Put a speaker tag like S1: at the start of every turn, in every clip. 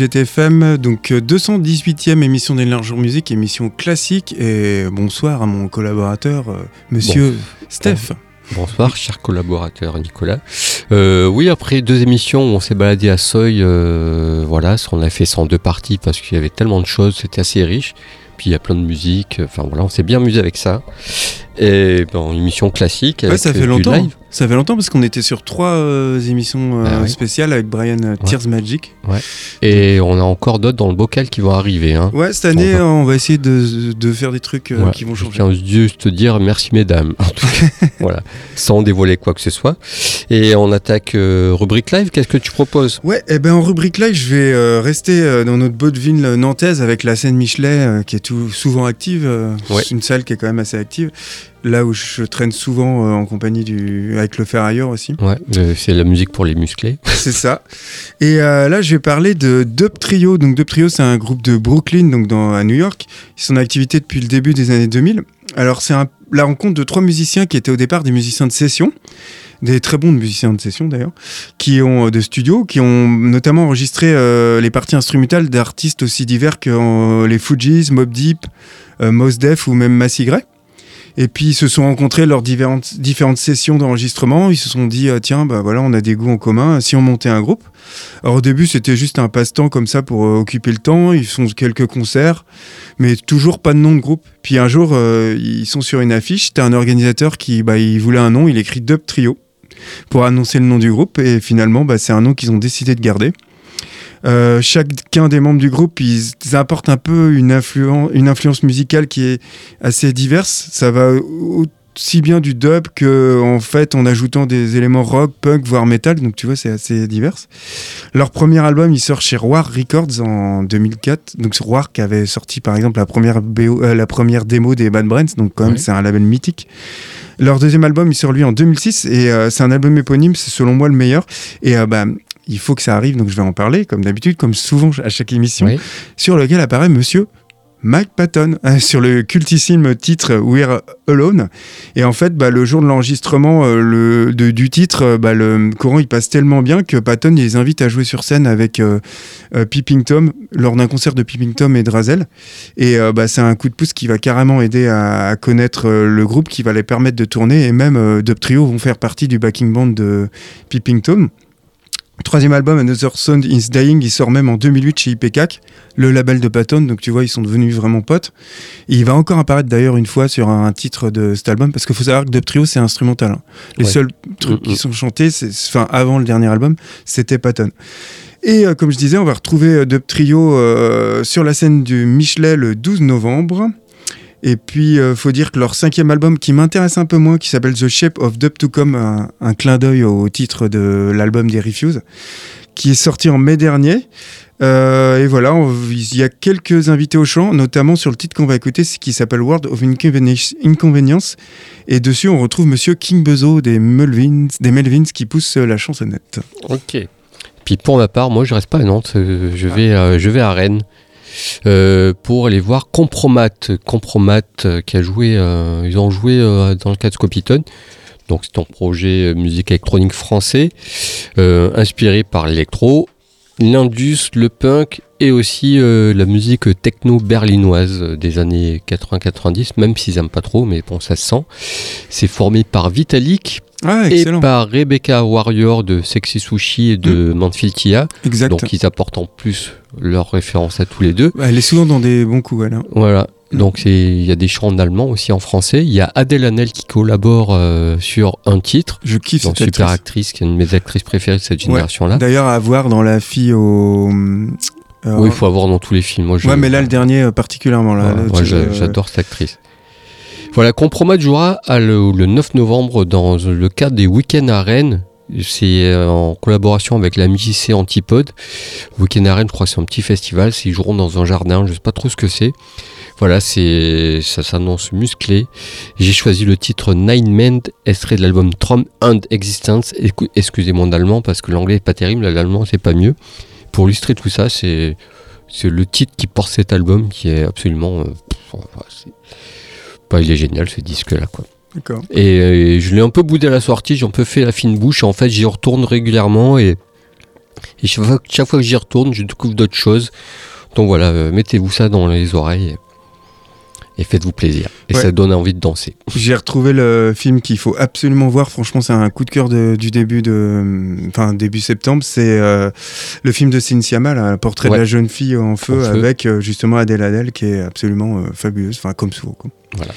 S1: JTFM, donc 218e émission d'Énergie Music, émission classique et bonsoir à mon collaborateur euh, monsieur Steph.
S2: Bonsoir, cher collaborateur Nicolas. Euh, oui, après deux émissions, on s'est baladé à Seuil. Euh, voilà, on a fait ça en deux parties parce qu'il y avait tellement de choses, c'était assez riche. Puis il y a plein de musique. Enfin voilà, on s'est bien amusé avec ça. Et bon, une émission classique.
S1: Ouais, ça fait longtemps. Ça fait longtemps parce qu'on était sur trois euh, émissions euh, bah spéciales avec Brian euh, Tears Magic.
S2: Ouais. Et on a encore d'autres dans le bocal qui vont arriver. Hein.
S1: Ouais, cette année, on va, essayer de, de, faire des trucs qui vont changer.
S2: Je tiens juste te dire merci mesdames. En tout cas, voilà, sans dévoiler quoi que ce soit. Et on attaque rubrique live. Qu'est-ce que tu proposes?
S1: Ouais, et eh ben en rubrique live, je vais rester dans notre beau ville nantaise avec la scène Michelet qui est tout, souvent active. C'est une salle qui est quand même assez active là où je traîne souvent euh, en compagnie du avec le ferrailleur aussi.
S2: Ouais, c'est la musique pour les musclés.
S1: c'est ça. Et euh, là, je vais parler de Dub Trio. Donc Dub Trio, c'est un groupe de Brooklyn, donc dans, à New York. Ils sont en activité depuis le début des années 2000. Alors c'est la rencontre de trois musiciens qui étaient au départ des musiciens de session des très bons musiciens de session d'ailleurs, qui ont euh, de studio, qui ont notamment enregistré les parties instrumentales d'artistes aussi divers que les Fujis, Mob Deep, Mos Def ou même Massy Gray. Et puis ils se sont rencontrés lors différentes, différentes sessions d'enregistrement. Ils se sont dit ah, tiens bah voilà on a des goûts en commun. Si on montait un groupe. Alors au début c'était juste un passe-temps comme ça pour euh, occuper le temps. Ils font quelques concerts, mais toujours pas de nom de groupe. Puis un jour euh, ils sont sur une affiche. C'était un organisateur qui bah, il voulait un nom. Il écrit Dub Trio pour annoncer le nom du groupe. Et finalement bah, c'est un nom qu'ils ont décidé de garder. Euh, chacun des membres du groupe, ils apportent un peu une, influence, une influence musicale qui est assez diverse. Ça va aussi bien du dub que en fait en ajoutant des éléments rock, punk, voire metal. Donc tu vois, c'est assez divers. Leur premier album, il sort chez Roar Records en 2004. Donc Roar qui avait sorti par exemple la première, euh, la première démo des Bad Brains. Donc quand même, c'est un label mythique. Leur deuxième album, il sort lui en 2006 et euh, c'est un album éponyme, c'est selon moi le meilleur. Et bah, il faut que ça arrive, donc je vais en parler, comme d'habitude, comme souvent à chaque émission, sur lequel apparaît monsieur Mike Patton hein, sur le cultissime titre We're Alone. Et en fait, bah, le jour de l'enregistrement euh, du titre, euh, bah, le courant il passe tellement bien que Patton les invite à jouer sur scène avec euh, Peeping Tom lors d'un concert de Peeping Tom et Drazel. Et bah, c'est un coup de pouce qui va carrément aider à, connaître le groupe, qui va les permettre de tourner. Et même Dub Trio vont faire partie du backing band de Peeping Tom. Troisième album, Another Sound is Dying, il sort même en 2008 chez IPCAC, le label de Patton, donc tu vois, ils sont devenus vraiment potes. il va encore apparaître d'ailleurs une fois sur un titre de cet album, parce qu'il faut savoir que Dub Trio, c'est instrumental. Hein. Les seuls trucs qui sont chantés, c'est, enfin, avant le dernier album, c'était Patton. Et euh, comme je disais, on va retrouver euh, Dub Trio euh, sur la scène du Michelet le 12 novembre. Et puis, il euh, faut dire que leur cinquième album qui m'intéresse un peu moins, qui s'appelle The Shape of Dub to Come, un, clin d'œil au titre de l'album des Refuse, qui est sorti en mai dernier. Euh, et voilà, il y a quelques invités au chant, notamment sur le titre qu'on va écouter, qui s'appelle World of Inconvenience. Et dessus, on retrouve Monsieur King Bezo des Melvins, des Melvins qui pousse la chansonnette.
S2: Ok. Puis pour ma part, moi, je reste pas à Nantes, euh, je vais, je vais à Rennes. Euh, pour aller voir Compromat. Compromat euh, qui a joué, euh, ils ont joué dans le cadre de Scopitone. Donc c'est un projet musique électronique français, inspiré par l'électro, l'indus, le punk et aussi la musique techno berlinoise des années 80-90, même s'ils n'aiment pas trop, mais bon, ça se sent. C'est formé par Vitalik,
S1: ah,
S2: et par Rebecca Warrior de Sexy Sushi et de mmh.
S1: Exact.
S2: Donc ils apportent en plus leur référence à tous les deux.
S1: Bah, elle est souvent dans des bons coups, elle. Hein.
S2: Voilà. Mm. Donc il y a des chants en allemand aussi en français. Il y a Adèle Hanel qui collabore euh, sur un titre.
S1: Je kiffe
S2: cette super actrice. qui est une de mes actrices préférées de cette génération-là.
S1: D'ailleurs à voir dans la fille au.
S2: Euh, oui, il faut avoir dans tous les films. Moi,
S1: Ouais, mais là le dernier euh, particulièrement là.
S2: moi j'adore cette actrice. Voilà, Compromat jouera le, le, 9 novembre dans le cadre des week-ends à Rennes c'est euh, en collaboration avec la MJC Antipode. Weekend Arène, je crois c'est un petit festival. Ils joueront dans un jardin, je sais pas trop ce que c'est. Voilà, c'est ça s'annonce musclé. J'ai choisi le titre Nine Men, extrait de l'album Trump and Existence. Excusez mon allemand parce que l'anglais est pas terrible, l'allemand c'est pas mieux. Pour illustrer tout ça, c'est c'est le titre qui porte cet album qui est absolument. Euh, il est génial ce disque-là, quoi. D'accord. Et, euh, je l'ai un peu boudé à la sortie, j'ai un peu fait la fine bouche. En fait, j'y retourne régulièrement et, chaque, fois, que j'y retourne, je découvre d'autres choses. Donc voilà, euh, mettez-vous ça dans les oreilles et faites-vous plaisir. Et ça donne envie de danser.
S3: J'ai retrouvé le film qu'il faut absolument voir. Franchement, c'est un coup de cœur du début de, début septembre. C'est euh, le film de Cynthia Mal, hein, Portrait de la jeune fille en feu, avec euh, justement Adèle Adèle qui est absolument euh, fabuleuse. Enfin, comme souvent.
S2: Voilà.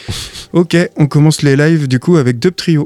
S3: ok, on commence les lives du coup avec
S4: deux trios.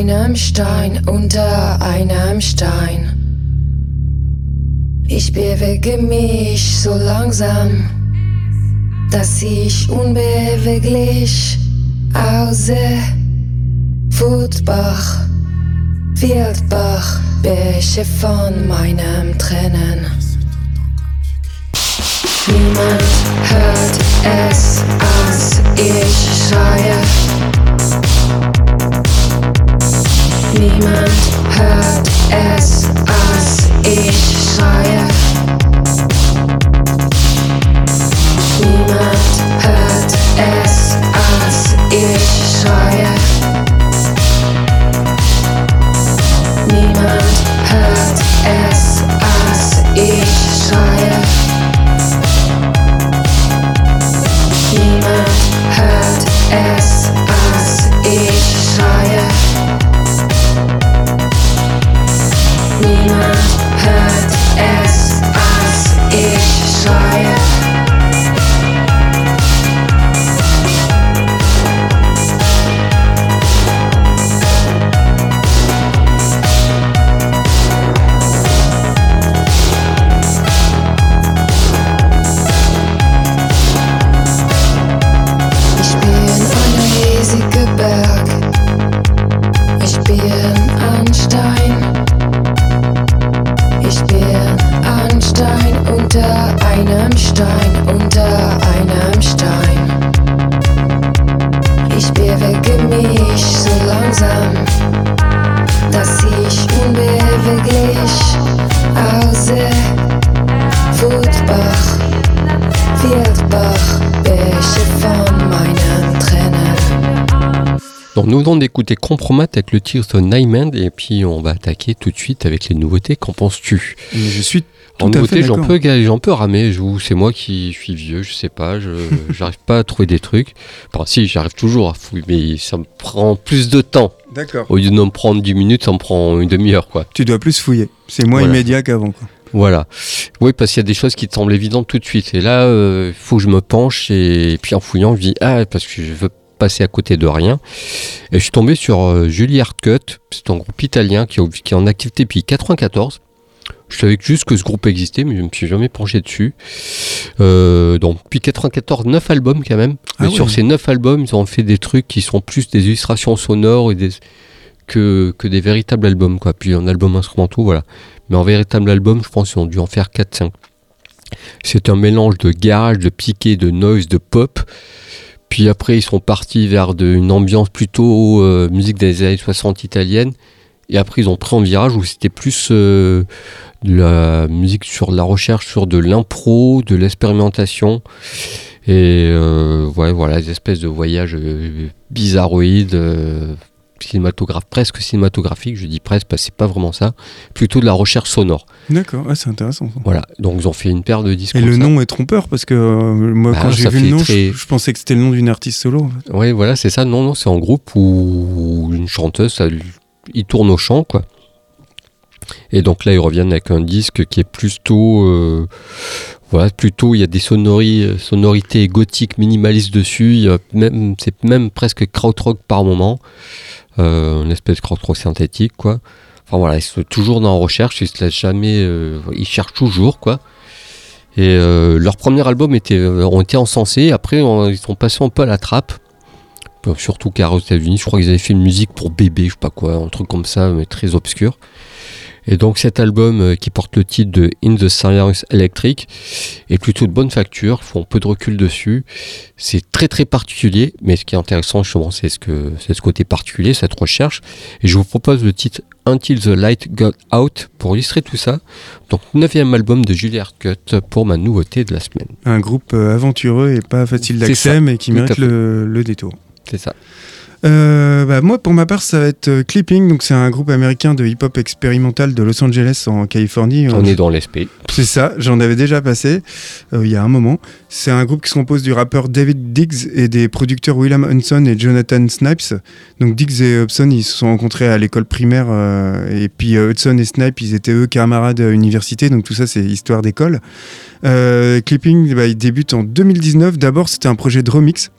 S4: Einem Stein, unter einem Stein. Ich bewege mich so langsam, dass ich unbeweglich aussehe. Wutbach. Wildbach, Bäche von meinem Tränen. Niemand hört es, als ich schreie. Niemand hört es, als ich schreie. Niemand hört es, als ich schreie. Niemand langsam, dass ich unbeweglich aussehe.
S2: Donc nous venons d'écouter Compromat avec le titre Nightman et puis on va attaquer tout de suite avec les nouveautés. Qu'en penses-tu?
S1: Et je suis
S2: En
S1: tout à
S2: nouveauté, j'en peux, j'en peux ramer. C'est moi qui suis vieux, je sais pas. Je j'arrive pas à trouver des trucs. Enfin, si, j'arrive toujours à fouiller, mais ça me prend plus de temps.
S1: D'accord.
S2: Au lieu de me prendre 10 minutes, ça me prend une demi-heure, quoi.
S1: Tu dois plus fouiller. C'est moins
S2: Voilà.
S1: immédiat qu'avant. quoi.
S2: Voilà. Oui, parce qu'il y a des choses qui te semblent évidentes tout de suite. Et là, il faut que je me penche et, puis en fouillant, je dis ah parce que je veux passer à côté de rien. Et je suis tombé sur euh, Julie Hardcut. C'est un groupe italien qui, est- en activité depuis 94. Je savais juste que ce groupe existait, mais je me suis jamais penché dessus. Euh, donc depuis 94, 9 albums quand même.
S1: Ah
S2: mais sur ces 9 albums, ils ont fait des trucs qui sont plus des illustrations sonores et des, que, que des véritables albums. Quoi. Puis un album instrumentaux, voilà. Mais en véritable album, je pense qu'ils ont dû en faire 4-5. C'est un mélange de garage, de piqué, de noise, de pop. Puis après, ils sont partis vers de- une ambiance plutôt euh, musique des années 60 italienne. Et après, ils ont pris un virage où c'était plus euh, de la musique sur la recherche sur de l'impro, de l'expérimentation. Et euh, voilà, des espèces de voyages bizarroïdes. cinématographe, presque cinématographique. Je dis presque parce que c'est pas vraiment ça. Plutôt de la recherche sonore.
S1: D'accord, ah, c'est intéressant. ça.
S2: Voilà. Donc ils ont fait une paire de disques.
S1: Et le
S2: ça.
S1: nom est trompeur parce que euh, moi,
S2: Bah,
S1: quand j'ai vu le nom, je-
S2: très-
S1: je, pensais que c'était le nom d'une artiste solo. en fait.
S2: Oui, voilà, c'est ça. Non, non, c'est en groupe où une chanteuse, ça, il tourne au chant, quoi. Et donc là, ils reviennent avec un disque qui est plutôt, euh, voilà, plutôt, il y a des sonori- sonorités gothiques minimalistes dessus. Même, c'est même presque krautrock par moment, euh, une espèce de krautrock synthétique, quoi. Enfin voilà, ils sont toujours dans la recherche, ils se laissent jamais, euh, ils cherchent toujours, quoi. Et euh, leur premier album était, euh, ont été encensés. Après, ils sont passés un peu à la trappe. Surtout car aux États-Unis, je crois qu'ils avaient fait une musique pour bébé, je sais pas quoi, un truc comme ça, mais très obscur. Et donc cet album euh, qui porte le titre de In the Silence Electric est plutôt de bonne facture, font peu de recul dessus. C'est très très particulier, mais ce qui est intéressant justement, c'est ce, que, c'est ce côté particulier, cette recherche. Et je vous propose le titre Until the Light Got Out pour illustrer tout ça. Donc neuvième album de Juilliard Cut pour ma nouveauté de la semaine.
S1: Un groupe euh, aventureux et pas facile d'accès, mais qui mérite le, le détour.
S2: C'est ça.
S1: Euh, bah, moi, pour ma part, ça va être euh, Clipping. Donc, c'est un groupe américain de hip-hop expérimental de Los Angeles en Californie.
S2: On est dans l'esprit.
S1: C'est ça, j'en avais déjà passé euh, il y a un moment. C'est un groupe qui se compose du rappeur David Diggs et des producteurs William Hudson et Jonathan Snipes. Donc Diggs et Hudson, ils se sont rencontrés à l'école primaire euh, et puis euh, Hudson et Snipes, ils étaient eux camarades à l'université. Donc tout ça, c'est histoire d'école. Euh, Clipping, bah, il débute en 2019. D'abord, c'était un projet de remix.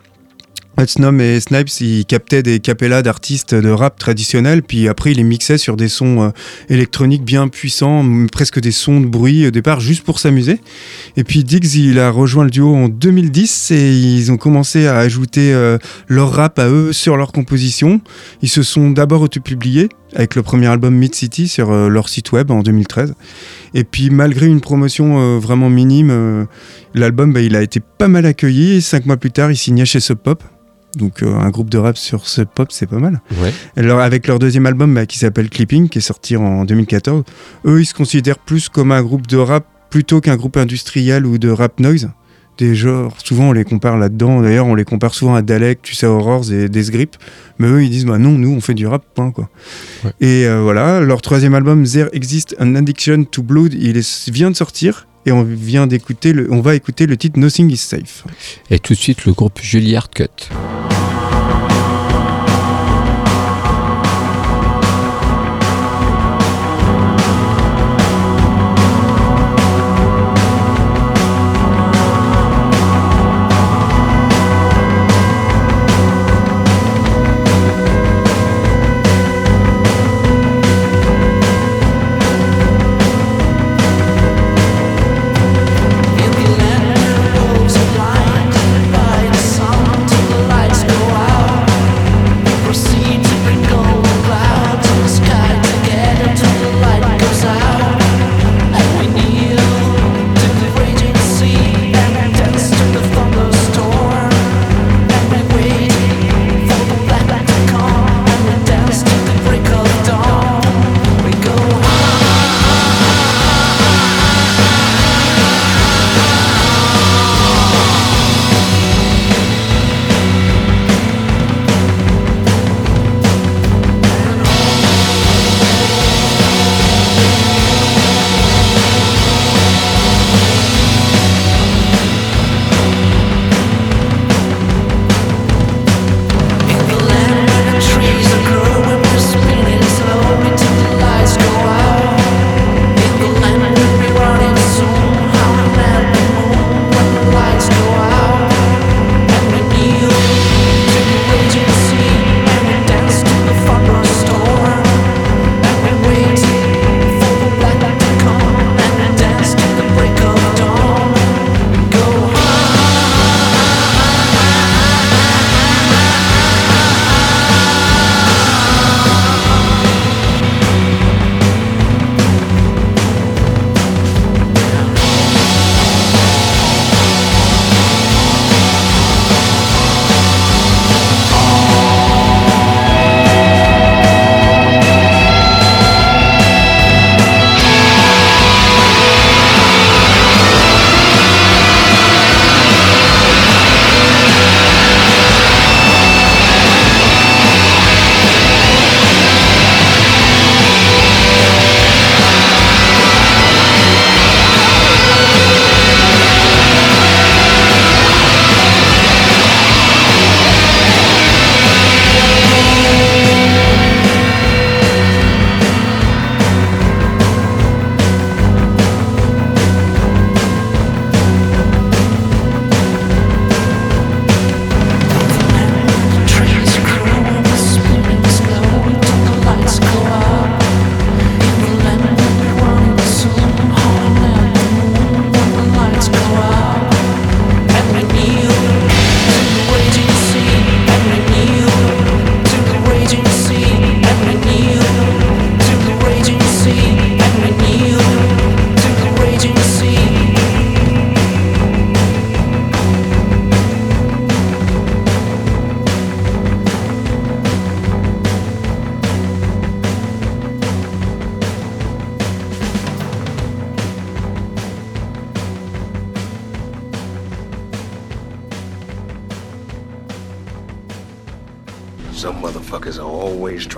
S1: Hudson et Snipes, ils captaient des capellas d'artistes de rap traditionnels, puis après ils les mixaient sur des sons euh, électroniques bien puissants, presque des sons de bruit au départ, juste pour s'amuser. Et puis Diggs, il a rejoint le duo en 2010 et ils ont commencé à ajouter euh, leur rap à eux sur leur composition. Ils se sont d'abord autopubliés avec le premier album Mid City sur euh, leur site web en 2013. Et puis malgré une promotion euh, vraiment minime, euh, l'album bah, il a été pas mal accueilli. Cinq mois plus tard, il signait chez Sub Pop. Donc euh, un groupe de rap sur Sub Pop, c'est pas mal.
S2: Ouais.
S1: Alors, avec leur deuxième album bah, qui s'appelle Clipping, qui est sorti en 2014, eux, ils se considèrent plus comme un groupe de rap plutôt qu'un groupe industriel ou de rap noise. Des genres, souvent on les compare là-dedans, d'ailleurs on les compare souvent à Dalek, tu sais, Horrors et Death Grip, mais eux ils disent bah non, nous on fait du rap, point quoi.
S2: Ouais.
S1: Et euh, voilà, leur troisième album, There Exists an Addiction to Blood, il est- vient de sortir et on vient d'écouter, le, on va écouter le titre Nothing is Safe.
S2: Et tout de suite le groupe Juilliard Cut.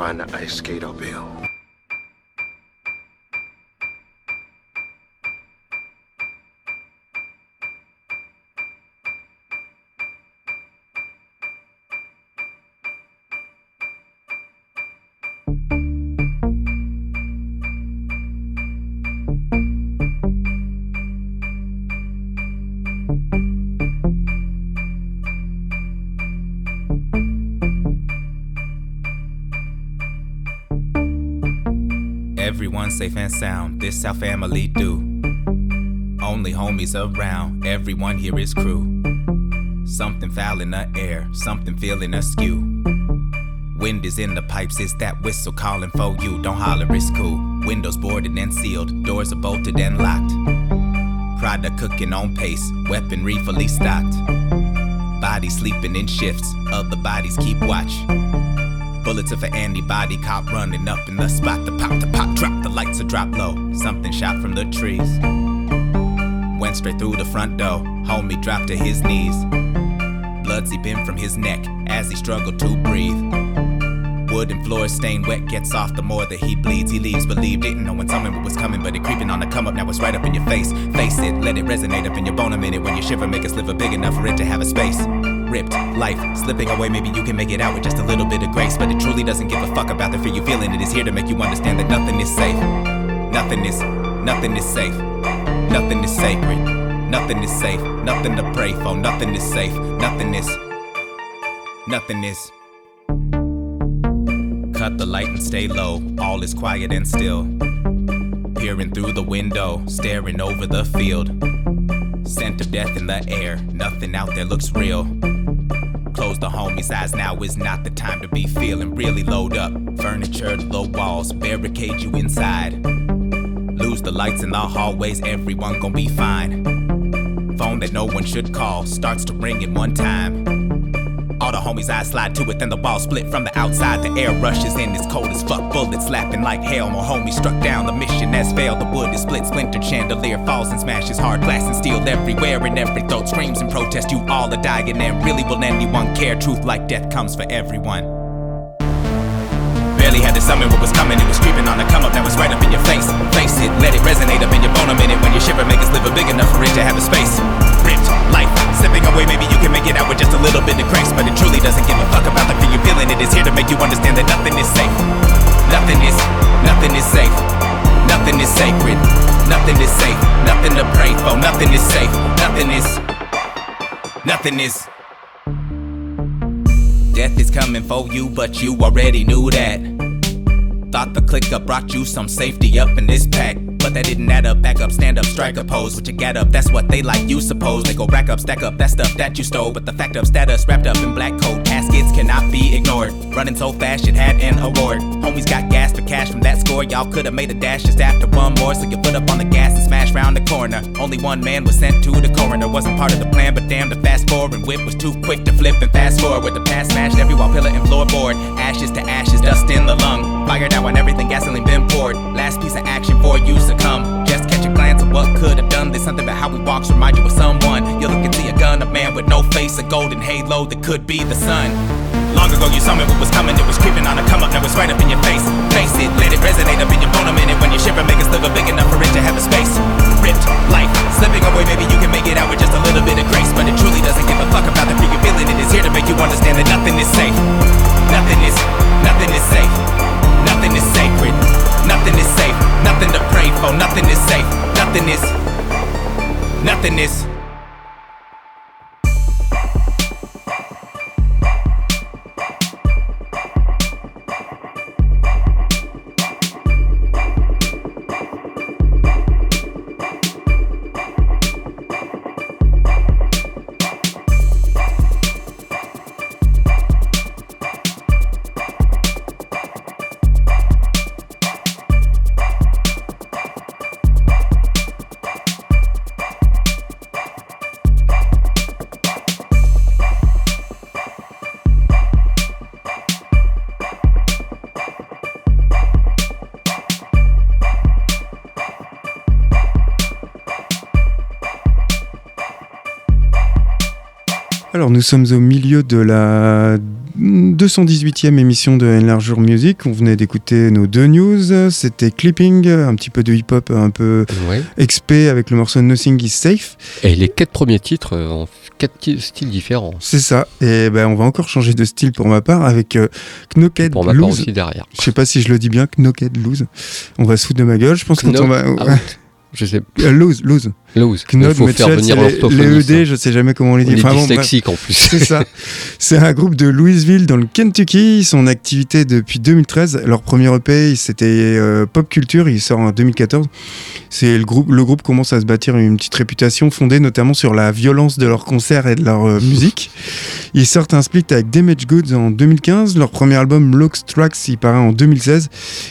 S5: find the ice skate
S6: bill. Safe and sound, this our family do. Only homies around, everyone here is crew. Something foul in the air, something feeling askew. Wind is in the pipes, it's that whistle calling for you. Don't holler, it's cool. Windows boarded and sealed, doors are bolted and locked. Product cooking on pace, weaponry fully stocked. Bodies sleeping in shifts, other bodies keep watch. Bullets of an antibody cop running up in the spot. The pop, the pop, drop, the lights are drop low. Something shot from the trees. Went straight through the front door. Homie dropped to his knees. Blood seeping from his neck as he struggled to breathe. Wooden floor stained wet, gets off the more that he bleeds. He leaves, believe, didn't know when something was coming, but it creeping on the come up. Now it's right up in your face. Face it, let it resonate up in your bone a minute. When you shiver, make a sliver big enough for it to have a space. Ripped, life slipping away, maybe you can make it out with just a little bit of grace. But it truly doesn't give a fuck about the fear you're feeling. It is here to make you understand that nothing is safe. Nothing is, nothing is safe. Nothing is sacred. Nothing is safe. Nothing to pray for. Nothing is safe. Nothing is, nothing is. Cut the light and stay low. All is quiet and still. Peering through the window, staring over the field. Scent of death in the air. Nothing out there looks real. Close the homie's eyes, now is not the time to be feeling really load up. Furniture, low walls, barricade you inside. Lose the lights in the hallways, everyone gon' be fine. Phone that no one should call starts to ring in one time. The homies' eyes slide to it, then the wall split from the outside. The air rushes in, it's cold as fuck. Bullets slapping like hell. My homie struck down, the mission has failed. The wood is split, splintered, chandelier falls and smashes. Hard glass and steel everywhere, and every throat screams in protest. You all are dying, and really will anyone care? Truth like death comes for everyone. Barely had to summon what was coming, it was creeping on the come up, now it's right up in your face. Face it, let it resonate up in your bone a minute. When you shiver, make it sliver big enough for it to have a space. Ripped, life, slipping away, maybe you can make it out with just a little bit of grace. But it truly doesn't give a fuck about the fear you're feeling. It is here to make you understand that nothing is safe. Nothing is, nothing is safe. Nothing is sacred. Nothing is safe. Nothing to pray for. Nothing is safe. Nothing is, nothing is. Death is coming for you, but you already knew that. Thought the clicker brought you some safety up in this pack. But that didn't add up, back up, stand up, strike a pose. What you get up, that's what they like, you suppose. They go rack up, stack up, that stuff that you stole. But the fact of status wrapped up in black coat caskets cannot be ignored. Running so fast, it had an award. Homies got gas for cash from that score. Y'all could have made a dash just after one more. So you put up on the gas and smash round the corner. Only one man was sent to the coroner. Wasn't part of the plan, but damn, the fast forward whip was too quick to flip and fast forward. With the past smashed every wall, pillar, and floorboard. Ashes to ashes, dust in the lung. Fire down on everything, gasoline been poured. Last piece of action for you succumb. Just catch a glance of what could have done. There's something about how we walks remind you of someone. You look and see a gun, a man with no face, a golden halo that could be the sun. Long ago you saw me what was coming, it was creeping on a come up, now it's right up in your face. Face it, let it resonate up in your bone a minute. When you shiver, make it sliver big enough for it to have a space. Ripped, life, slipping away, maybe you can make it out with just a little bit of grace. But it truly doesn't give a fuck about the fear you're feeling. It is here to make you understand that nothing is safe. Nothing is, nothing is safe. Nothing is sacred. Nothing is safe. Nothing to pray for. Nothing is safe. Nothing is, nothing is.
S1: Nous sommes au milieu de la 218e émission de Enlargure Music. On venait d'écouter nos deux news. C'était Clipping, un petit peu de hip-hop un peu
S2: Ouais.
S1: expé avec le morceau Nothing is Safe.
S2: Et les quatre premiers titres euh, ont quatre styles différents.
S1: C'est ça. Et ben, on va encore changer de style pour ma part avec euh, Knocked
S2: Pour ma part
S1: Loose.
S2: aussi derrière.
S1: Je sais pas si je le dis bien, Knocked Loose. On va se foutre de ma gueule. Je pense qu'on va.
S2: out. Je sais.
S1: Euh, Lose, lose.
S2: Lose. Il faut faire venir
S1: c'est les, ED,
S2: hein.
S1: je sais jamais comment on les
S2: On
S1: dit.
S2: est
S1: Enfin, bon,
S2: en plus.
S1: C'est ça. C'est un groupe de Louisville dans le Kentucky. En activité depuis 2013. Leur premier EP, c'était euh, Pop Culture. Il sort en 2014. C'est le groupe. Le groupe commence à se bâtir une petite réputation fondée notamment sur la violence de leurs concerts et de leur euh, musique. Ils sortent un split avec Damage Goods en 2015. Leur premier album, Lux Tracks, il paraît en 2016.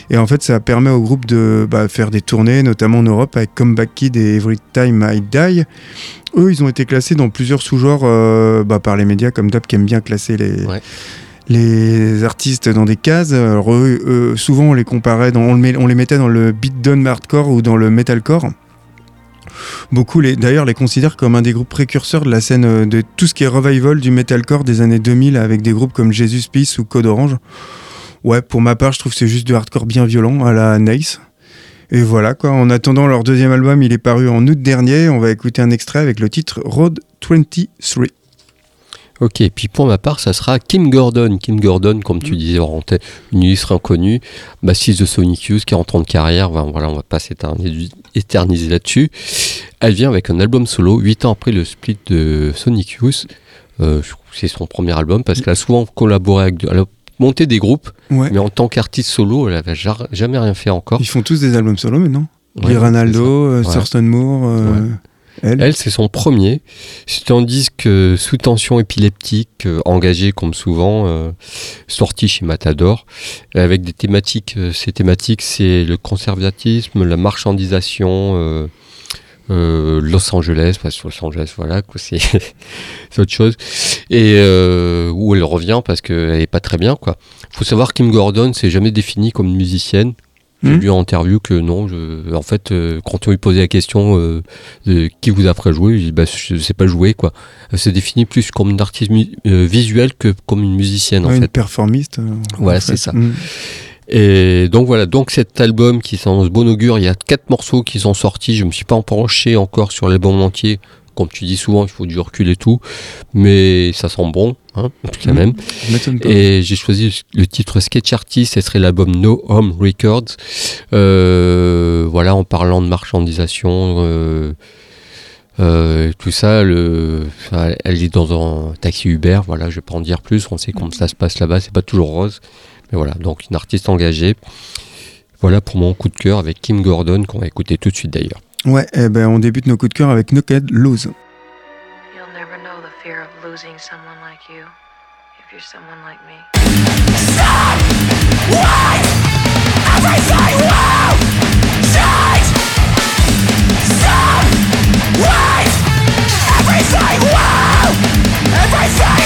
S1: Et en fait, ça permet au groupe de bah, faire des tournées, notamment en Europe, avec Comeback Kid et Every Time I Die. Eux, ils ont été classés dans plusieurs sous-genres euh, bah, par les médias comme d'hab qui aiment bien classer les,
S2: Ouais.
S1: les artistes dans des cases. Alors, eux, eux, souvent, on les comparait, dans, on, le met- on les mettait dans le beatdown hardcore ou dans le metalcore. Beaucoup, les, d'ailleurs, les considèrent comme un des groupes précurseurs de la scène euh, de tout ce qui est revival du metalcore des années 2000 avec des groupes comme Jesus Peace ou Code Orange. Ouais, pour ma part, je trouve que c'est juste du hardcore bien violent à la Nice. Et voilà quoi. En attendant leur deuxième album, il est paru en août dernier. On va écouter un extrait avec le titre Road 23.
S2: Ok, et puis pour ma part, ça sera Kim Gordon. Kim Gordon, comme tu disais, orienté, une illustre inconnue, bassiste de Sonic Youth, 40 ans de carrière, voilà, on va pas s'éterniser éterniser là-dessus. Elle vient avec un album solo, 8 ans après le split de Sonic Youth. Euh, c'est son premier album parce qu'elle a souvent collaboré avec. Monté des groupes,
S1: Ouais.
S2: mais en tant qu'artiste solo, elle avait jamais rien fait encore.
S1: Ils font tous des albums solo maintenant.
S2: Ouais,
S1: Lee Ranaldo, euh,
S2: Ouais.
S1: Thurston Moore, euh, elle.
S2: Elle, c'est son premier. C'est un disque euh, sous tension épileptique, euh, engagé comme souvent, euh, sorti chez Matador, avec des thématiques. euh, ces thématiques, c'est le conservatisme, la marchandisation, euh, Los Angeles, parce que Los Angeles, voilà, c'est autre chose. Et euh, où elle revient parce qu'elle est pas très bien, quoi. Faut savoir Kim Gordon s'est jamais définie comme une musicienne. J'ai
S1: Hmm.
S2: lu en interview que non, je, en fait, euh, quand on lui posait la question de qui vous a fait jouer, il dit bah, je sais pas jouer quoi. Elle se définit plus comme une artiste visuelle que comme une musicienne en
S1: Ouais, une
S2: fait.
S1: performiste.
S2: Voilà,
S1: en
S2: c'est ça.
S1: Mm.
S2: Et donc voilà, donc cet album qui s'annonce bon augure, il y a quatre morceaux qui sont sortis. Je me suis pas penché encore sur l'album entier. Comme tu dis souvent, il faut du recul et tout, mais ça sent bon, hein, quand
S1: Mhm.
S2: même. Et j'ai choisi le titre Sketch Artist, ce serait l'album No Home Records. Euh, voilà, en parlant de marchandisation, euh, euh, tout ça, le, ça, elle est dans un taxi Uber, voilà, je vais pas en dire plus, on sait comment ça se passe là-bas, c'est pas toujours rose. Mais voilà, donc une artiste engagée. Voilà pour mon coup de cœur avec Kim Gordon, qu'on va écouter tout de suite d'ailleurs.
S1: Ouais, eh ben, on débute nos coups de cœur avec Knocked Lose.
S7: You'll never know the fear of losing someone like you if you're someone like me.
S8: Knocked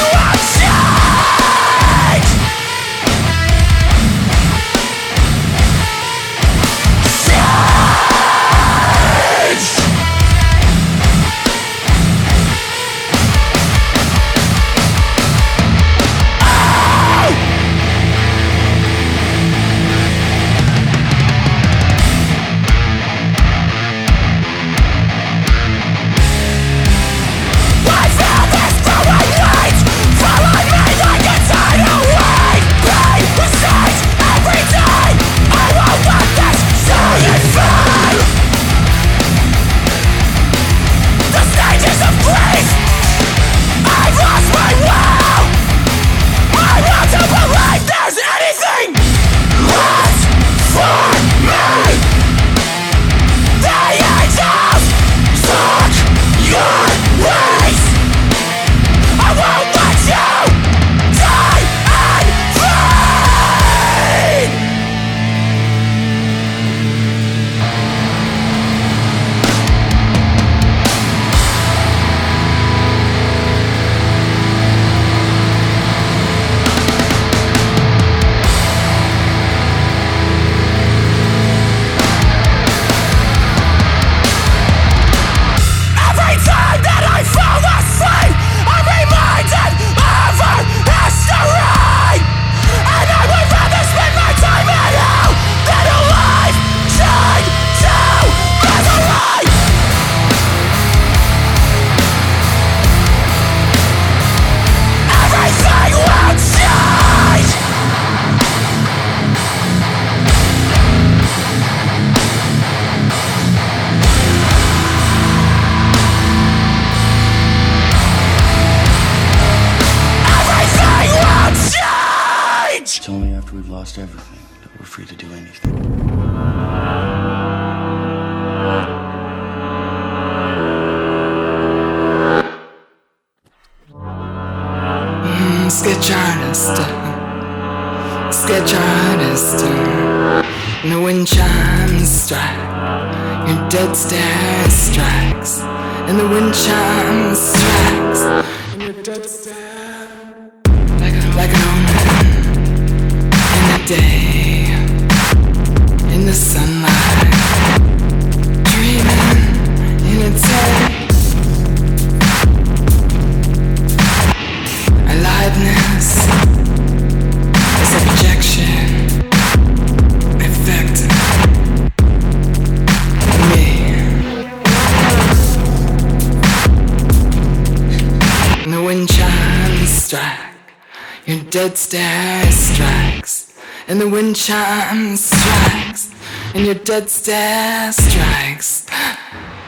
S9: stare strikes, and the wind chimes strikes, and your dead stare strikes.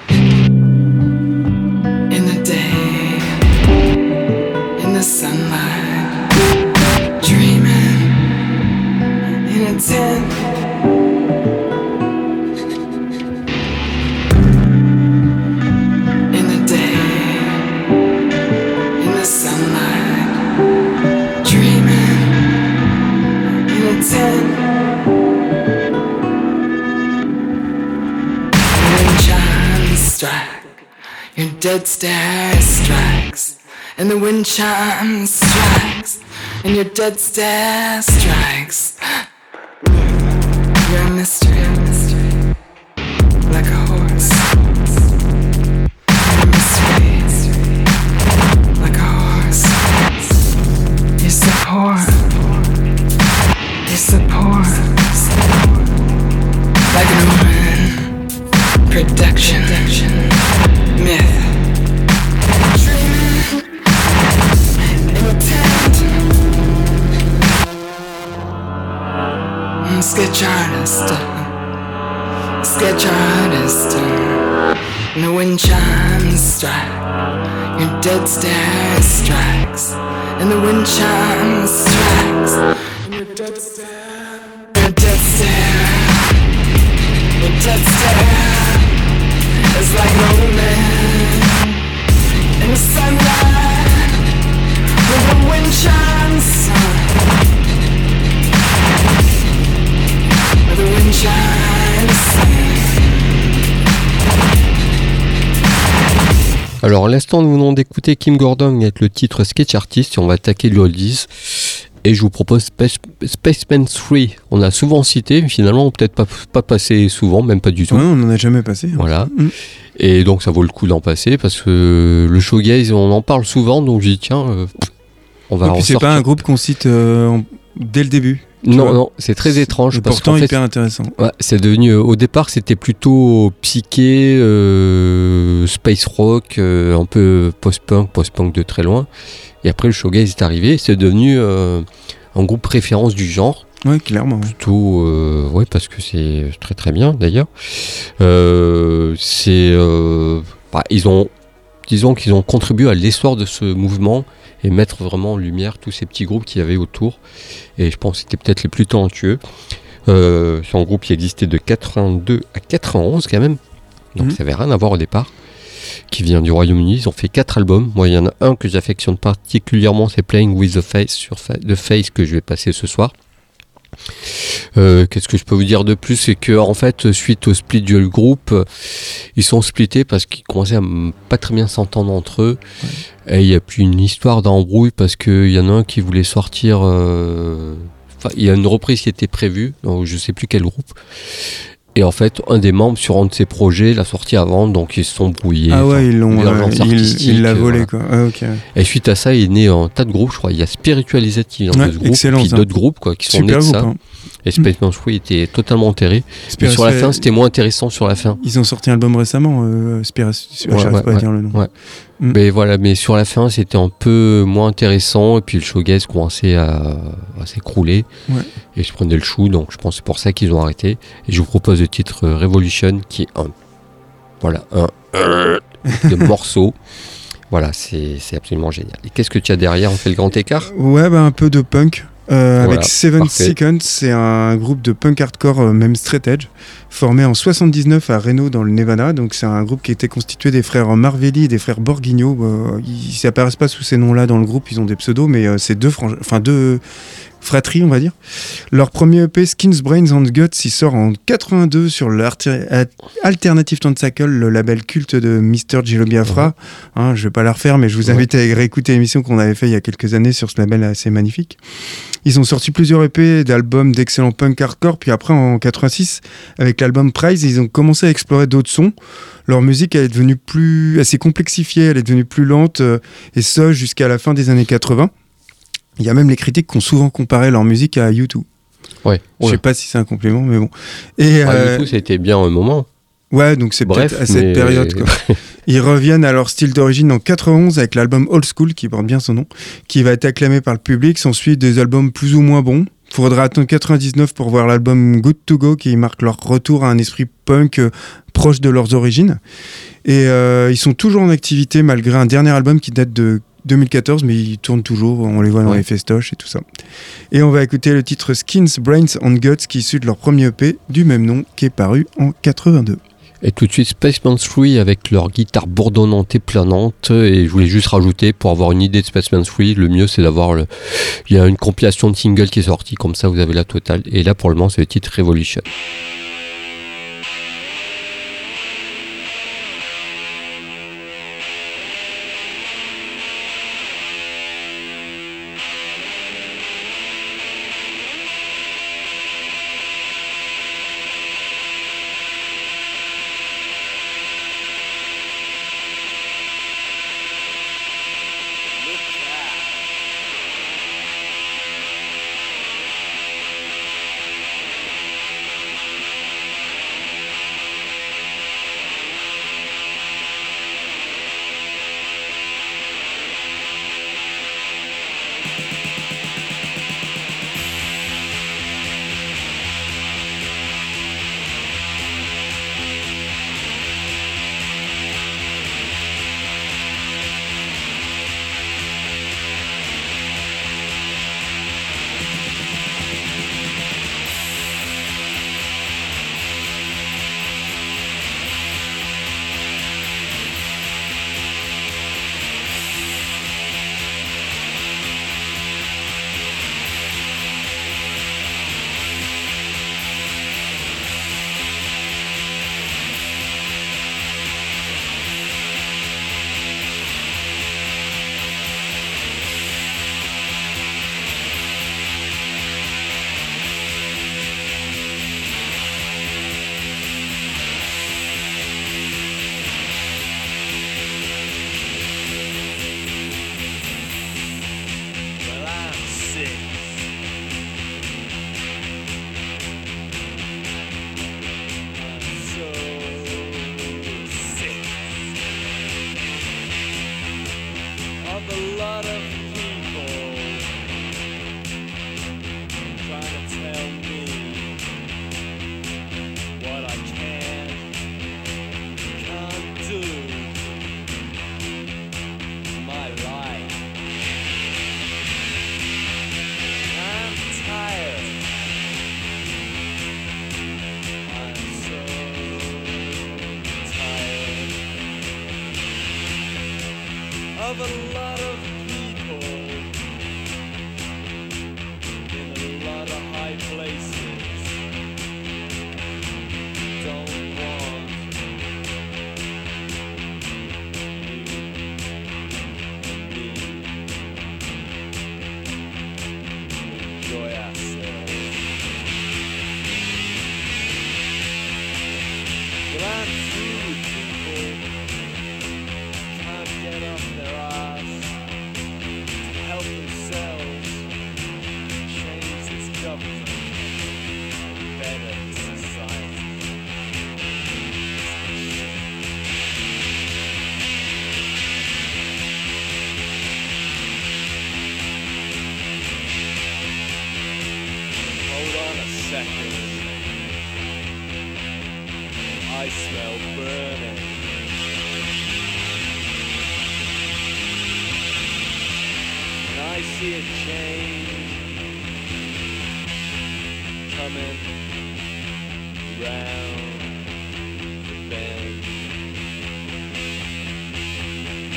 S9: In the day in the sunlight, dreaming in a tent. Dead stare strikes, and the wind chimes strikes, and your dead stare strikes. You're a mystery, a like a horse. You're a mystery, like a horse. You support, you support, like an omen, production, Sketch artist, sketch artist, the wind chimes strike, your dead stare strikes, and the wind chimes strikes, and your dead stare, your dead stare, your dead stare is like no man in the sunlight. With the wind chimes.
S2: Alors, à l'instant, nous venons d'écouter Kim Gordon avec le titre Sketch Artist et on va attaquer le oldies. Et je vous propose Space, Spaceman 3. On a souvent cité, mais finalement, peut-être pas, pas passé souvent, même pas du tout.
S1: Ouais, on n'en a jamais passé. hein.
S2: Voilà.
S1: Mm.
S2: Et donc, ça vaut le coup d'en passer parce que le showgaze, on en parle souvent, donc j'ai dit, tiens, euh, on va
S1: Et
S2: en
S1: puis c'est pas un groupe qu'on cite euh, dès le début.
S2: Non, non, c'est très étrange parce
S1: pourtant
S2: fait,
S1: hyper intéressant.
S2: Ouais, c'est devenu. euh, au départ, c'était plutôt psyché, euh, space rock, euh, un peu post-punk, post-punk de très loin. Et après, le showgaze est arrivé. C'est devenu euh, un groupe référence du genre.
S1: Ouais, clairement.
S2: Plutôt, ouais, parce que c'est très très bien d'ailleurs. C'est, bah, ils ont, disons qu'ils ont contribué à l'essor de ce mouvement et mettre vraiment en lumière tous ces petits groupes qu'il y avait autour. Et je pense que c'était peut-être les plus talentueux. Euh, c'est un groupe qui existait de 82 à 91 quand même. Donc
S1: Mhm.
S2: ça avait rien à voir au départ. Qui vient du Royaume-Uni. Ils ont fait quatre albums. Moi, il y en a un que j'affectionne particulièrement, c'est Playing with the Face sur Fa- The Face que je vais passer ce soir. Euh, Qu'est-ce que je peux vous dire de plus? C'est que en fait, suite au split du groupe, ils sont splittés parce qu'ils commençaient à pas très bien s'entendre entre eux. Et il y a plus une histoire d'embrouille parce qu'il y en a un qui voulait sortir. euh, enfin, il y a une reprise qui était prévue, donc je sais plus quel groupe. Et en fait, un des membres sur un de ces projets l'a sorti avant, donc ils se sont brouillés.
S1: Ah ouais, ils l'ont. euh, il- l'a
S2: euh,
S1: volé
S2: voilà.
S1: quoi. Ah.
S2: Et suite à ça, il est né un tas de groupes, je crois. Il y a Spiritualised qui vient
S1: Ouais,
S2: de ce groupe, puis d'autres groupes quoi, qui sont nés
S1: Super
S2: de
S1: groupe.
S2: ça.
S1: hein.
S2: Et Spaceman Free était totalement enterré. Mais sur la fin, c'était moins intéressant sur la fin.
S1: Ils ont sorti un album récemment. Euh, Spira-
S2: Ouais,
S1: J'arrive
S2: ouais,
S1: pas à dire le nom. Mm.
S2: Mais voilà, mais sur la fin, c'était un peu moins intéressant. Et puis le showgaze commençait à, à s'écrouler.
S1: Ouais.
S2: Et je prenais le chou, donc je pense que c'est pour ça qu'ils ont arrêté. Et je vous propose le titre euh, Revolution, qui est un. Voilà, un. de morceau. Voilà, c'est c'est absolument génial. Et qu'est-ce que tu as derrière? On fait le grand écart?
S1: Ouais, bah, un peu de punk. Euh,
S10: Voilà,
S1: avec Seven
S10: parfait.
S1: Seconds, c'est un groupe de punk hardcore, euh, même straight edge, formé en 79 à Reno dans le Nevada. Donc c'est un groupe qui était constitué des frères Marvelli et des frères Borghino. Euh, ils n'apparaissent pas sous ces noms-là dans le groupe, ils ont des pseudos, mais c'est deux, enfin deux fratries, on va dire. Leur premier EP, Skins, Brains and Guts, il sort en 82 sur l'Alternative Tentacle, le label culte de Mr. Gillo Biafra. Hein, je vais pas la refaire, mais je vous
S10: Ouais.
S1: invite à réécouter l'émission qu'on avait fait il y a quelques années sur ce label assez magnifique. Ils ont sorti plusieurs EP d'albums d'excellents punk hardcore, puis après en 86, avec l'album Prize, ils ont commencé à explorer d'autres sons. Leur musique elle est devenue plus, assez complexifiée, elle est devenue plus lente, euh, et ça jusqu'à la fin des années 80. Il y a même les critiques qui ont souvent comparé leur musique à U2.
S10: Ouais.
S1: Je sais pas si c'est un compliment, mais bon. Et
S10: Ah,
S1: euh,
S10: c'était bien un moment.
S1: ouais, donc c'est
S10: Bref,
S1: peut-être à cette
S10: mais-
S1: période. quoi. Ils reviennent à leur style d'origine en 91 avec l'album Old School, qui porte bien son nom, qui va être acclamé par le public. S'ensuit des albums plus ou moins bons. Faudra attendre 99 pour voir l'album Good to Go, qui marque leur retour à un esprit punk euh, proche de leurs origines. Et euh, ils sont toujours en activité malgré un dernier album qui date de 2014, mais ils tournent toujours. On les voit dans
S10: Ouais.
S1: les festoches et tout ça. Et on va écouter le titre Skins, Brains and Guts, qui est issu de leur premier EP du même nom, qui est paru en 82.
S10: Et tout de suite, Spaceman 3 avec leur guitare bourdonnante et planante. Et je voulais juste rajouter, pour avoir une idée de Spaceman 3, le mieux c'est d'avoir le. Il y a une compilation de singles qui est sortie, comme ça vous avez la totale. Et là pour le moment, c'est le titre Revolution.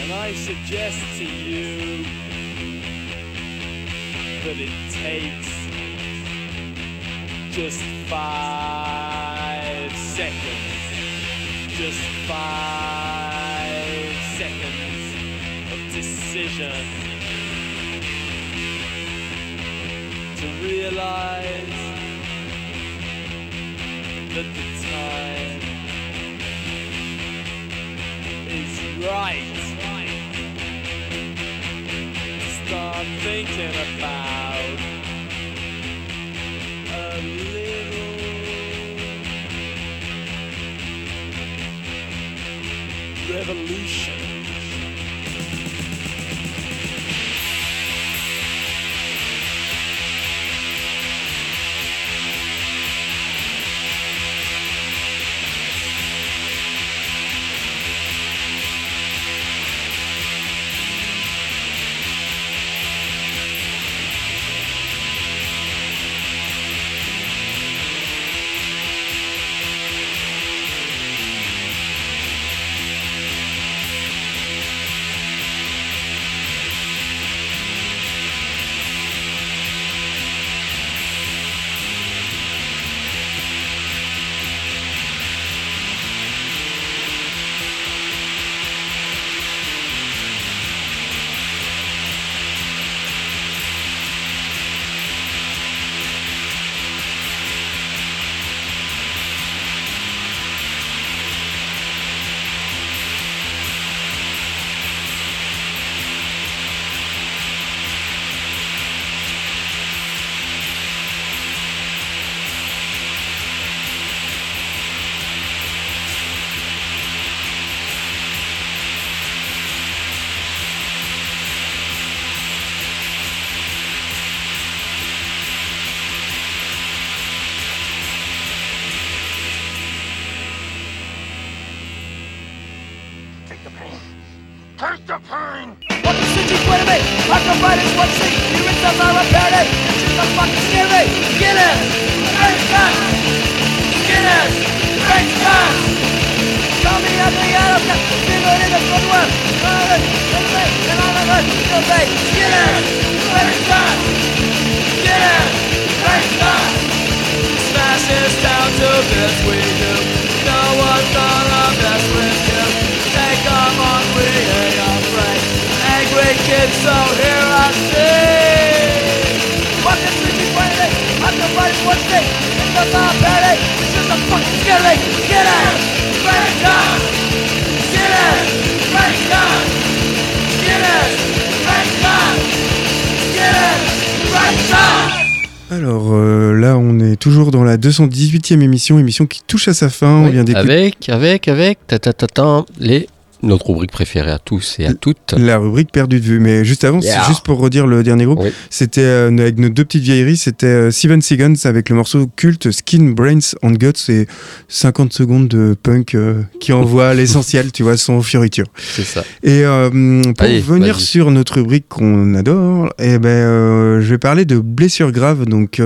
S11: And I
S10: suggest to you that it takes just five seconds. Just five seconds of decision to realize that the time is right. Thinking about a little revolution.
S12: Fight it, what see? You rinse up my repair it. You choose to fucking scare me. Get it! Face gun! Get it! Face gun! Tell me I'm the out of Feel it in the good work. I'm it, it's me, and I'm a good. You'll say, get it! Face gun! Get it! Face gun!
S10: Smash this down to bits we do. No one's gonna mess with you. Take them on, we ain't afraid. So here I sing.
S12: It's fucking. Get it! Get it! Get it! Get it!
S1: Alors euh, là, on est toujours dans la 218e émission, émission qui touche à sa fin. on vient d'écouter
S2: avec, avec, avec, ta, ta, ta, ta, les, notre rubrique préférée à tous et à toutes.
S1: la rubrique perdue de vue. Mais juste avant,
S2: Yeah.
S1: c'est juste pour redire le dernier groupe,
S2: Oui.
S1: c'était euh, avec nos deux petites vieilleries, c'était euh, Seven Seconds avec le morceau culte Skin, Brains and Guts. C'est 50 secondes de punk euh, qui envoie l'essentiel, tu vois, sans fioriture.
S2: C'est ça.
S1: Et euh, pour
S2: Allez,
S1: venir sur notre rubrique qu'on adore, eh ben, je vais parler de Blessure Grave. Donc,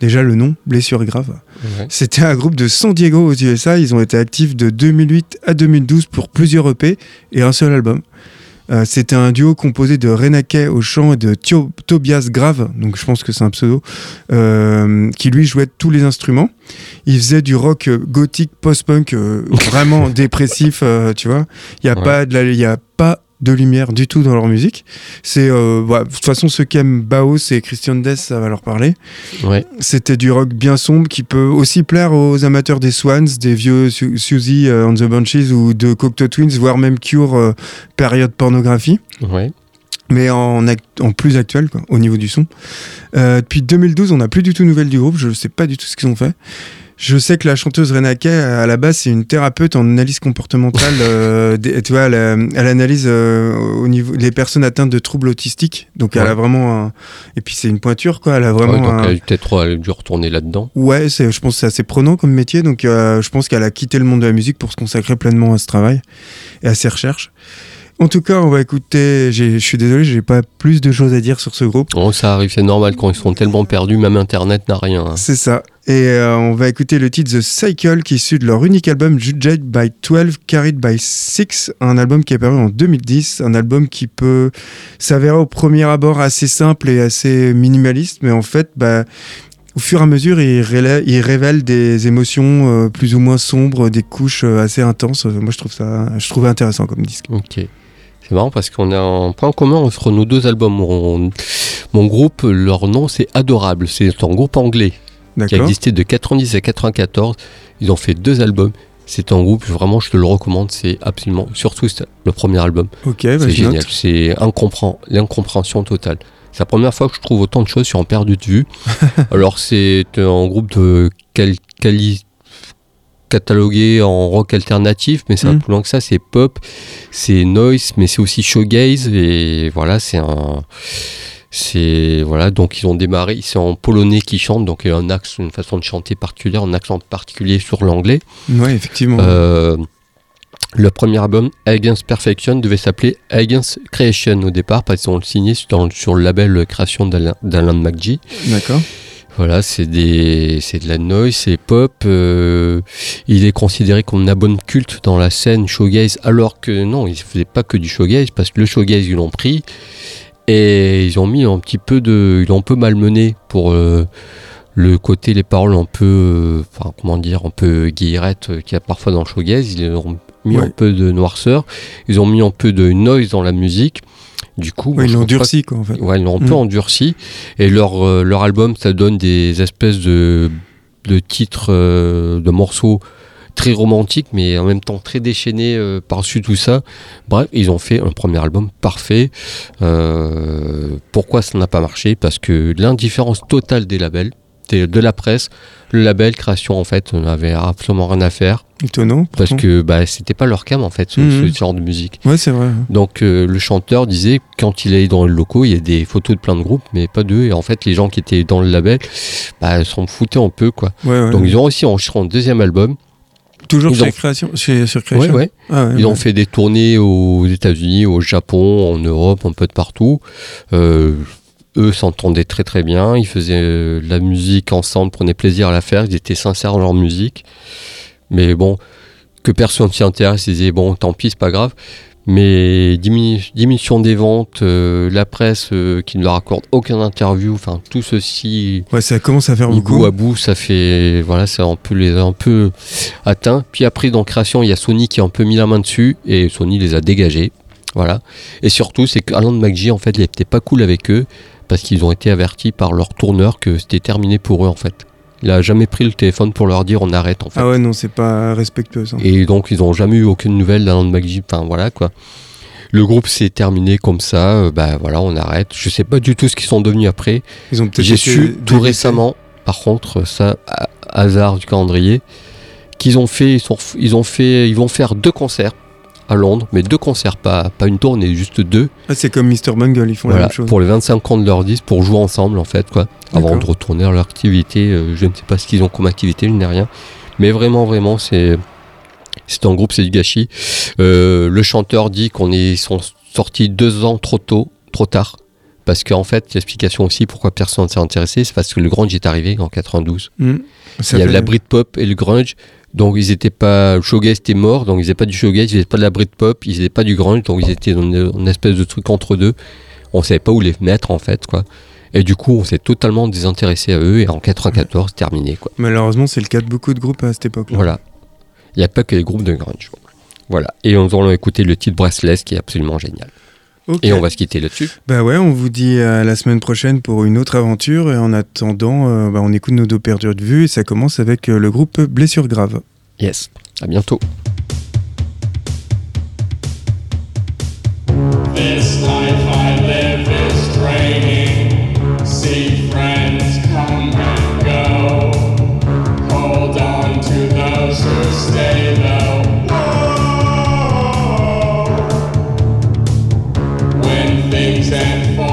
S1: déjà le nom, Blessure Grave.
S2: Ouais.
S1: C'était un groupe de San Diego aux USA. Ils ont été actifs de 2008 à 2012 pour plusieurs EP et un seul album. Euh, C'était un duo composé de Renake au chant et de Thio- Tobias Grave, donc je pense que c'est un pseudo, euh, qui lui jouait tous les instruments. Il faisait du rock euh, gothique post-punk euh, vraiment dépressif, tu vois. Il y a
S2: Ouais.
S1: pas de la- il y a pas de lumière du tout dans leur musique. C'est euh, de toute façon ceux qui aiment Baos et Christian Death, ça va leur parler.
S2: Ouais.
S1: C'était du rock bien sombre qui peut aussi plaire aux amateurs des Swans, des vieux Su- Suzy euh, and the Bunches ou de Cocteau Twins, voire même Cure, euh, période pornographie,
S2: Ouais.
S1: mais en, en plus actuel quoi, au niveau du son. Euh, depuis 2012, on n'a plus du tout de nouvelles du groupe, je ne sais pas du tout ce qu'ils ont fait. Je sais que la chanteuse Renake, à la base, c'est une thérapeute en analyse comportementale. euh, tu vois, elle, euh, elle analyse euh, au niveau les personnes atteintes de troubles autistiques. Donc, elle a vraiment un... Et puis, c'est une pointure, quoi. Elle a vraiment
S2: Ouais, donc
S1: un-
S2: elle a peut-être dû retourner là-dedans.
S1: Ouais, je pense que c'est assez prenant comme métier, donc euh, je pense qu'elle a quitté le monde de la musique pour se consacrer pleinement à ce travail et à ses recherches. En tout cas, on va écouter. Je suis désolé, j'ai pas plus de choses à dire sur ce groupe.
S2: Bon, ça arrive, c'est normal quand ils sont tellement perdus, même Internet n'a rien. hein.
S1: C'est ça. Et euh, on va écouter le titre The Cycle qui est issu de leur unique album Judged by 12, Carried by 6, un album qui est paru en 2010, un album qui peut s'avérer au premier abord assez simple et assez minimaliste, mais en fait, bah, au fur et à mesure, il, révèle des émotions euh, plus ou moins sombres, des couches euh, assez intenses. Moi, je trouve ça, je trouvais intéressant comme disque.
S2: Ok. Marrant parce qu'on a un point commun entre nos deux albums. Mon, mon groupe, leur nom c'est Adorable. C'est un groupe anglais qui a existé de 90 à 94. Ils ont fait deux albums. C'est un groupe, vraiment, je te le recommande. C'est absolument, surtout le premier album.
S1: Bah,
S2: c'est génial. C'est l'incompréhension totale. C'est la première fois que je trouve autant de choses sur un perdu de vue. Alors, c'est un groupe de quel, quali- catalogué en rock alternatif, mais ça va
S1: Mm.
S2: plus loin que ça. C'est pop, c'est noise, mais c'est aussi shoegaze. Et voilà, c'est un. C'est voilà, donc ils ont démarré, c'est en polonais qui chante, donc il y a un axe, une façon de chanter particulière, un accent particulier sur l'anglais.
S1: Ouais, effectivement.
S2: Euh, le premier album, Against Perfection, devait s'appeler Against Creation au départ, parce qu'ils ont le signé sur, sur le label création d'Alan d'Alan McGee.
S1: D'accord.
S2: Voilà, c'est des, c'est de la noise, c'est pop. euh, il est considéré comme un album culte dans la scène shoegaze, alors que non, il faisait pas que du shoegaze, parce que le shoegaze ils l'ont pris et ils ont mis un petit peu de, ils l'ont un peu malmené pour euh, le côté, les paroles un peu, euh, enfin comment dire, un peu guillerette qu'il y a parfois dans le shoegaze. Ils ont mis
S1: Ouais.
S2: un peu de noirceur, ils ont mis un peu de noise dans la musique. Du coup,
S1: ils l'ont durci, quoi, en fait.
S2: Ouais, ils l'ont un peu
S1: Mm.
S2: endurci. Et leur, euh, leur album, ça donne des espèces de, de titres, euh, de morceaux très romantiques, mais en même temps très déchaînés euh, par-dessus tout ça. Bref, ils ont fait un premier album parfait. Pourquoi ça n'a pas marché? Parce que l'indifférence totale des labels, des- de la presse, le label création en fait n'avait absolument rien à faire.
S1: Étonnant.
S2: Parce
S1: pourtant.
S2: que bah, c'était pas leur cam en fait, ce,
S1: Mhm.
S2: ce genre de musique.
S1: Ouais, c'est vrai.
S2: Donc euh, le chanteur disait quand il allait dans le locaux, il y a des photos de plein de groupes, mais pas d'eux. Et en fait, les gens qui étaient dans le label, bah, s'en foutaient un peu quoi.
S1: Ouais, ouais.
S2: Donc ils ont aussi enregistré un deuxième album.
S1: Toujours
S2: ils
S1: chez
S2: ont-
S1: Création, chez, sur Création.
S2: ouais.
S1: Ah ouais,
S2: Ils ont fait des tournées aux États-Unis, au Japon, en Europe, un peu de partout. Euh, eux s'entendaient très très bien. Ils faisaient euh, la musique ensemble, prenaient plaisir à la faire. Ils étaient sincères dans leur musique. Mais bon, que personne s'y intéresse, ils disaient bon, tant pis, c'est pas grave. Mais diminu- diminution des ventes, euh, la presse euh, qui ne leur accorde aucune interview, enfin tout ceci
S1: Ouais, ça commence à faire beaucoup.
S2: bout à bout, ça fait voilà, c'est un peu les a un peu atteint. Puis après dans création, il y a Sony qui a un peu mis la main dessus et Sony les a dégagés. Voilà. Et surtout, c'est qu'Alan McGee en fait, il était pas cool avec eux parce qu'ils ont été avertis par leur tourneur que c'était terminé pour eux en fait. Il a jamais pris le téléphone pour leur dire on arrête en fait.
S1: Ah ouais, non, c'est pas respectueux ça.
S2: Et donc ils ont jamais eu aucune nouvelle d'Alan McGee. Enfin voilà quoi. Le groupe s'est terminé comme ça. euh, bah voilà, on arrête. Je sais pas du tout ce qu'ils sont devenus après.
S1: Ils ont peut-être
S2: J'ai su tout récemment, par contre, ça, hasard du calendrier, qu'ils ont fait, ils, sont- ils ont fait, ils vont faire deux concerts à Londres, mais deux concerts, pas, pas une tournée, juste deux.
S1: Ah, c'est comme Mr. Bungle, ils font la même chose.
S2: pour les 25 ans de leur disque, pour jouer ensemble en fait, quoi, avant de retourner à leur activité. euh, je ne sais pas ce qu'ils ont comme activité, je n'ai rien. Mais vraiment, vraiment, c'est c'est un groupe, c'est du gâchis. Euh, le chanteur dit qu'on est sont sortis deux ans trop tôt, trop tard. Parce qu'en fait, l'explication aussi pourquoi personne ne s'est intéressé, c'est parce que le grunge est arrivé en 92.
S1: Hmm.
S2: Il y avait
S1: fait-
S2: la Britpop et le grunge. Donc ils étaient pas. Le shoegaze était mort, donc ils n'étaient pas du shoegaze, ils n'étaient pas de la Britpop, ils n'étaient pas du grunge, donc ils étaient dans une, une espèce de truc entre deux. On savait pas où les mettre en fait, quoi. Et du coup, on s'est totalement désintéressé à eux et en 94, terminé, quoi.
S1: Malheureusement, c'est le cas de beaucoup de groupes à cette époque-là.
S2: Voilà. Il n'y a pas que les groupes de grunge. Voilà. Et nous allons écouter le titre Breathless qui est absolument génial. Et on va se quitter là-dessus.
S1: Bah ouais, on vous dit à la semaine prochaine pour une autre aventure. Et en attendant, euh, bah, on écoute nos dos perdus de vue. Et ça commence avec euh, le groupe Blessure Grave.
S2: Yes. À bientôt.
S13: names and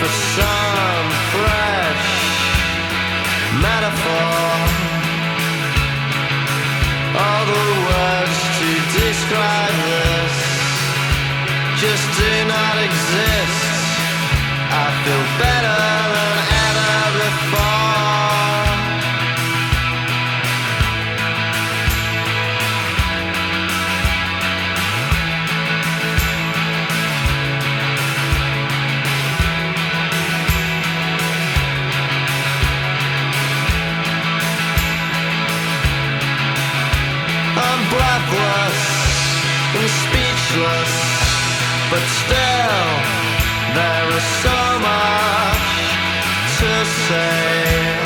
S13: for
S14: some fresh metaphor. All the words to describe this just do not exist. I feel better so much to say.